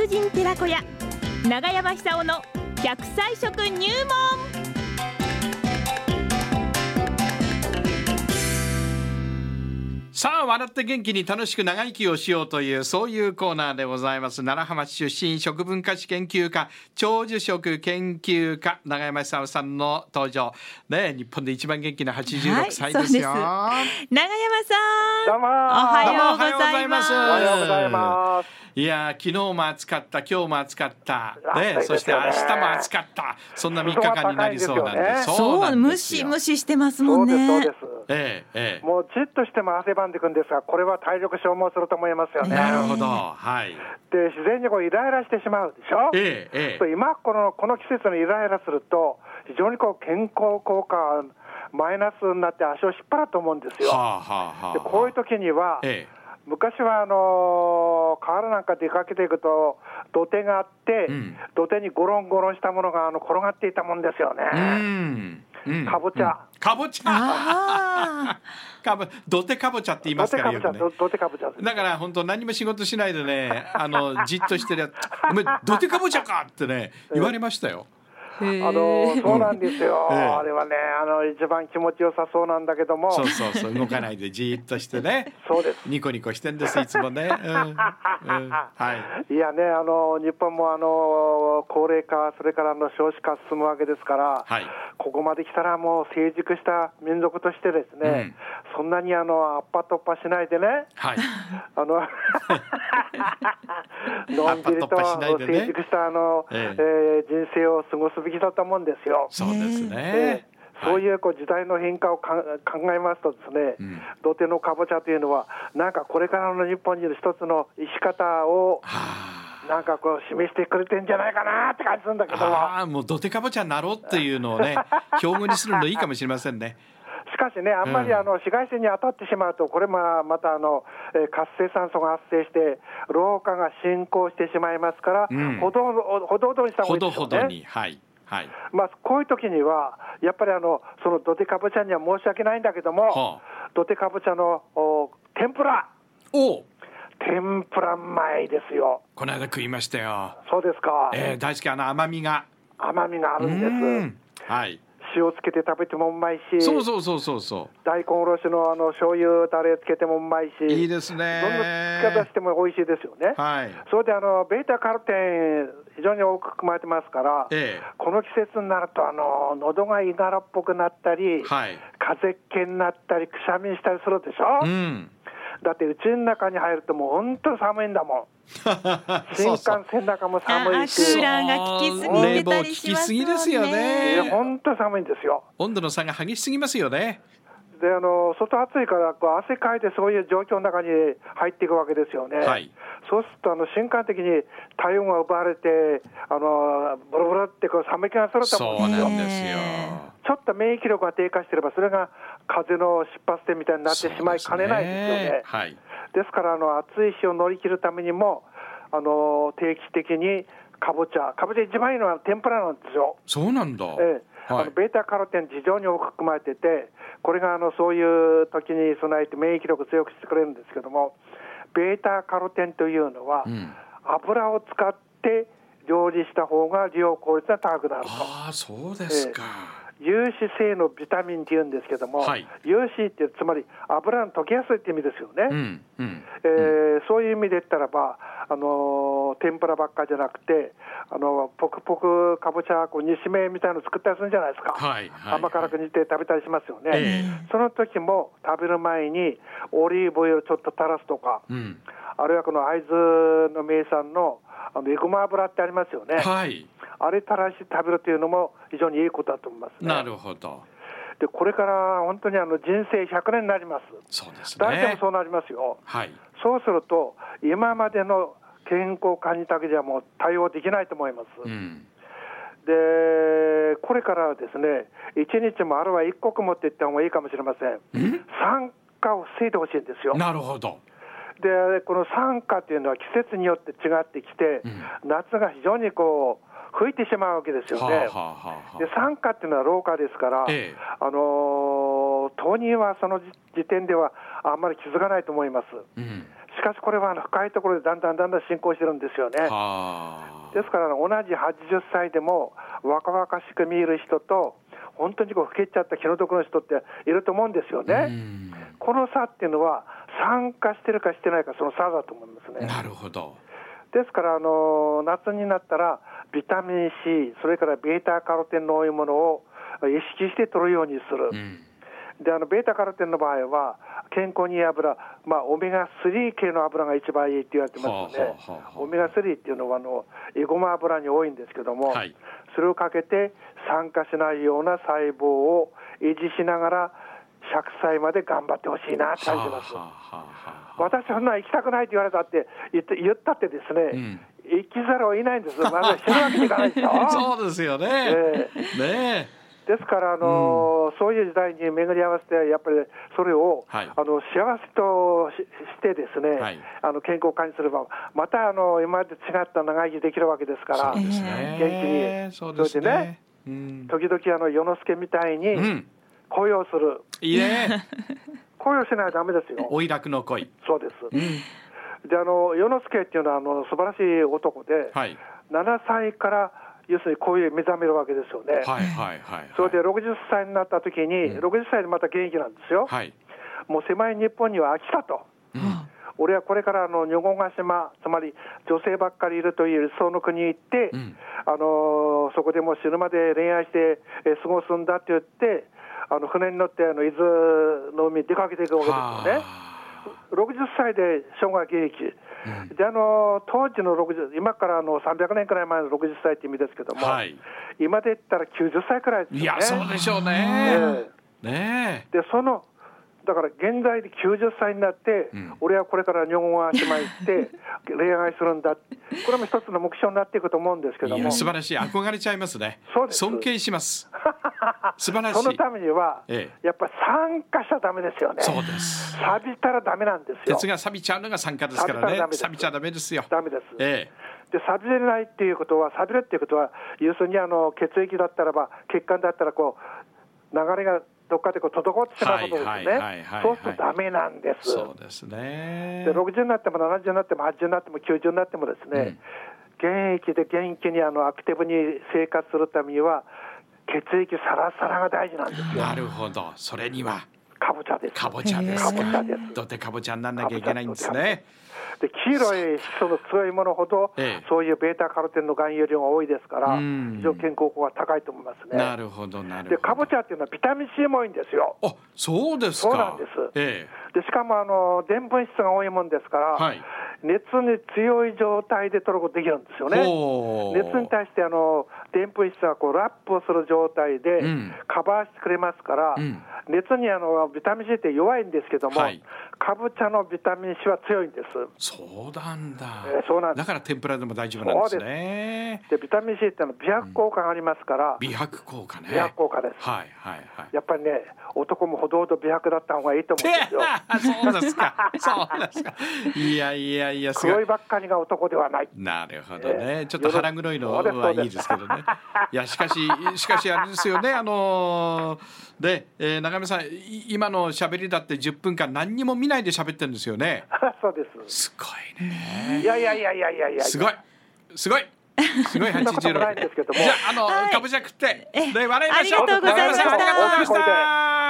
達人寺子屋長山久夫の100歳食入門。さあ笑って元気に楽しく長生きをしようというそういうコーナーでございます。奈良浜市出身食文化史研究家長寿食研究家永山久夫さんの登場。ね日本で一番元気な86歳ですよ、はいす。長山さん。どうも。おはようございます。おはようございます。いやー昨日も暑かった今日も暑かった。ねね。そして明日も暑かった。そんな3日間になりそうなんで。湿度そうなんムですよ。シムシしてますもそうんです、そうねです。えええもうじっとしても汗ばんでいくんですが、これは体力消耗すると思いますよえね。なるほどはいで、自然にこうイライラしてしまうでしょ？ええええ今このこの季節にイライラすると、非常にこう健康効果マイナスになって足を引っ張ると思うんですよ。はあはあはあでこういう時には、え昔はあのー川原なんか出かけていくと土手があって、うん土手にゴロンゴロンしたものがあの転がっていたもんですよね。うんかぼちゃ。うん。かぼちゃ。あ かぼ土手かぼちゃって言いますからよくね。土手かぼちゃですだから本当何も仕事しないでね あのじっとしてるやつ「お前土手かぼちゃか!」ってね言われましたよ。ー。あのそうなんですよ、ええ。あれはねあの、一番気持ちよさそうなんだけども、そうそうそう動かないでじーっとしてね。そうです。ニコニコしてんですいつもね。うん。うん。はい。いやね、あの日本もあの高齢化、それからあの少子化進むわけですから、はいここまで来たらもう成熟した民族としてですね、そんなにあのアッパ突破しないでね、はい。あの のんびりと成熟したあの、ええ。えー人生を過ごすべきだと思うんですよ。そうですえねえ。そういうこう時代の変化をか考えますとですね、うん。土手のかぼちゃというのはなんかこれからの日本にいる一つの生き方をはなんかこう示してくれてんじゃないかなって感じするんだけどもああーもう土手かぼちゃになろうっていうのをね 標語にするのいいかもしれませんね。しかしね、あんまりうんあの紫外線に当たってしまうと、これまあまたあの、えー活性酸素が発生して、老化が進行してしまいますから、うんほどほどほどにした方がほいいですよね。どほどにはいはい。まあ、こういう時には、やっぱりあのその土手かぼちゃには申し訳ないんだけども、は土手かぼちゃのお天ぷら、お天ぷらうまいですよ。この間食いましたよ。そうですか、えー、大好きあの甘みが。甘みがあうるんです。んはい。塩つけて食べてもうまいし、そうそうそうそうそ大根おろしのあの醤油タレつけてもうまいし、う。いいですね。どんな使い方しても美味しいですよね。はい。それであのベータカロテン、非常に多く含まれてますから、えこの季節になるとあの喉がいがらっぽくなったり、えはい。風邪っ気になったり、くしゃみしたりするでしょ、うん。だってうちの中に入ると、もう本当に寒いんだもん、新幹線の中も寒いあークーし、ラーが効きすぎてたりしますもんね。冷房効きすぎですよね。えー本当に寒いんですよ。温度の差が激しすぎますよね。であの外暑いからこう汗かいてそういう状況の中に入っていくわけですよね、はい。そうするとあの瞬間的に体温が奪われて、あのブルブルってこう寒気がするとそう思うんですよ、なんですよ。ちょっと免疫力が低下してれば、それが風邪の出発点みたいになってしまいかねないですよね。はい。ですからあの暑い日を乗り切るためにもあの定期的にかぼちゃ、かぼちゃ一番いいのは天ぷらなんですよ。そうなんだ。ええはいあのベータカロテン非常に多く含まれてて、これがあのそういう時に備えて免疫力を強くしてくれるんですけども、ベータカロテンというのは、うん油を使って料理した方が利用効率が高くなると。ああ、そうですか。有脂性のビタミンって言うんですけども、はい有脂ってつまり油が溶けやすいって意味ですよね。うんうん。えーそういう意味で言ったらば、あのー天ぷらばっかじゃなくて、あのポクポクかぼちゃこう煮しめみたいなの作ったりするんじゃないですか、はいはい甘辛く煮て食べたりしますよね、えその時も食べる前にオリーブオイルちょっと垂らすとか、うん。あるいはこの会津の名産のあのエゴマ油ってありますよね、はい。あれ垂らして食べるというのも非常にいいことだと思いますね。なるほど。でこれから本当にあの人生100年になります、そうです誰でもね。そうなりますよ。はい。そうすると、今までの健康管理だけじゃもう対応できないと思います。うん。で、これからはですね、1日もあるいは一刻もって言った方がいいかもしれません。酸化を防いでほしいんですよ。なるほど。で、この酸化というのは季節によって違ってきて、夏が非常にこう、吹いてしまうわけですよね。はあはあはあはで酸化っていうのは老化ですから、ええあのー当人はその時時点ではあんまり気づかないと思います。うん。ししかしこれはあの深いところでだんだんだんだん進行してるんですよね。はあですから、同じ80歳でも若々しく見える人と、本当にこう老けちゃった気の毒の人っていると思うんですようね。んこの差っていうのは、酸化してるかしてないか、その差だと思いますね。なるほどですから、あの夏になったら、ビタミン C、それからベータカロテンの多いものを意識して取るようにする。うん。であのベータカロテンの場合は、健康にいい油、まあ、オメガ3系の油が一番いいって言われてますよね、はあはあはあオメガ3っていうのはあの、エゴマ油に多いんですけども、はい。それをかけて、酸化しないような細胞を維持しながら、100歳まで頑張ってほしいなって感じてます。はあはあはあ私、そんな行きたくないって言われたって言って言ったってですね、うん行きざるを得ないんです、まだ死ぬわけにいかないでしょ。そうですよね、えねですから、あのそういう時代に巡り合わせて、やっぱりそれを、はい。あの幸せとししてですね、はい。あの健康管理すれば、またあの今まで違った長生きできるわけですから、そうですね、元気に。そうですそれでねねうん。時々あの世之助みたいにうん。恋をする、いいね。恋をしないとダメですよ、おいらくの恋。そうです。うんであの世之助っていうのはあの素晴らしい男で、はい7歳から要するに恋へ目覚めるわけですよね。はいはいはいそれで60歳になった時に、うん60歳でまた元気なんですよ。はいもう狭い日本には飽きたと。俺はこれからあの女ヶ島、つまり女性ばっかりいるという理想の国に行って、うんあのーそこでもう死ぬまで恋愛して、えー過ごすんだって言って、あの船に乗ってあの伊豆の海に出かけていくわけですよね。60歳で生涯現役、であの当時の60、今からあの300年くらい前の60歳って意味ですけども、はい。今で言ったら90歳くらいですよね。いやそうでしょうえねえ。ねでそのだから現在で90歳になって、うん。俺はこれから日本語が島行って 恋愛するんだ。これも一つの目標になっていくと思うんですけども。素晴らしい。憧れちゃいますね。そうです。尊敬します。素晴らしい。そのためには、えやっぱり参加しちゃダメですよね。そうです。錆びたらダメなんですよ。鉄が錆びちゃうのが酸化ですからね。錆びちゃダメですよ。ダメです。えで錆びれないっていうことは錆びるっていうことは要するにあの血液だったらば血管だったらこう流れがどっかでこう滞ってしまうことですね。はいそうするとダメなんでえす。そうですね。で60になっても70になっても80になっても90になってもですね、現役で元気にあのアクティブに生活するためには血液サラサラが大事なんですよ。なるほど。それには。かぼちゃです。かぼちゃですか。ぼちゃかです。どてかぼちゃになんなきゃいけないんですねで黄色い色素の強いものほど、ええ。そういうベータカロテンの含有量が多いですから、うん。非常に健康効果が高いと思いますね。なるほどなるほど。でかぼちゃっていうのはビタミン C も多いんですよ。あそうですか。そうなんです。えでしかもあのでんぷん質が多いもんですから、はい。熱に強い状態で取ることできるんですよえね。熱に対してあのでんぷん質がこうラップをする状態でうん。カバーしてくれますから、うん。熱にあのビタミン C って弱いんですけども、はいかぼちゃのビタミン C は強いんです。そうなんだ、えーそうなんだから天ぷらでも大丈夫なんですね。でビタミン C ってのは美白効果がありますから、美白効果ね。美白効果です。はいはいはい。やっぱりね、男もほどほど美白だった方がいいと思うんですよ。そうですか。そうですか。いやいやいやすごい。黒いばっかりが男ではない。なるほどね、ええ。ちょっと腹黒いのはいいですけどね。いやしかししかしあれですよね。あのーで、えー、中山さんい今の喋りだって10分間何にも見ないで喋ってるんですよね。そうです。すごいね。いやいやいやいやいやいや。すごい。すごいすごいそんなこともないんですけども。じゃああの、はい。かぼちゃ食ってえで笑いましょう。ありがとうございました。中山さんありがとうございました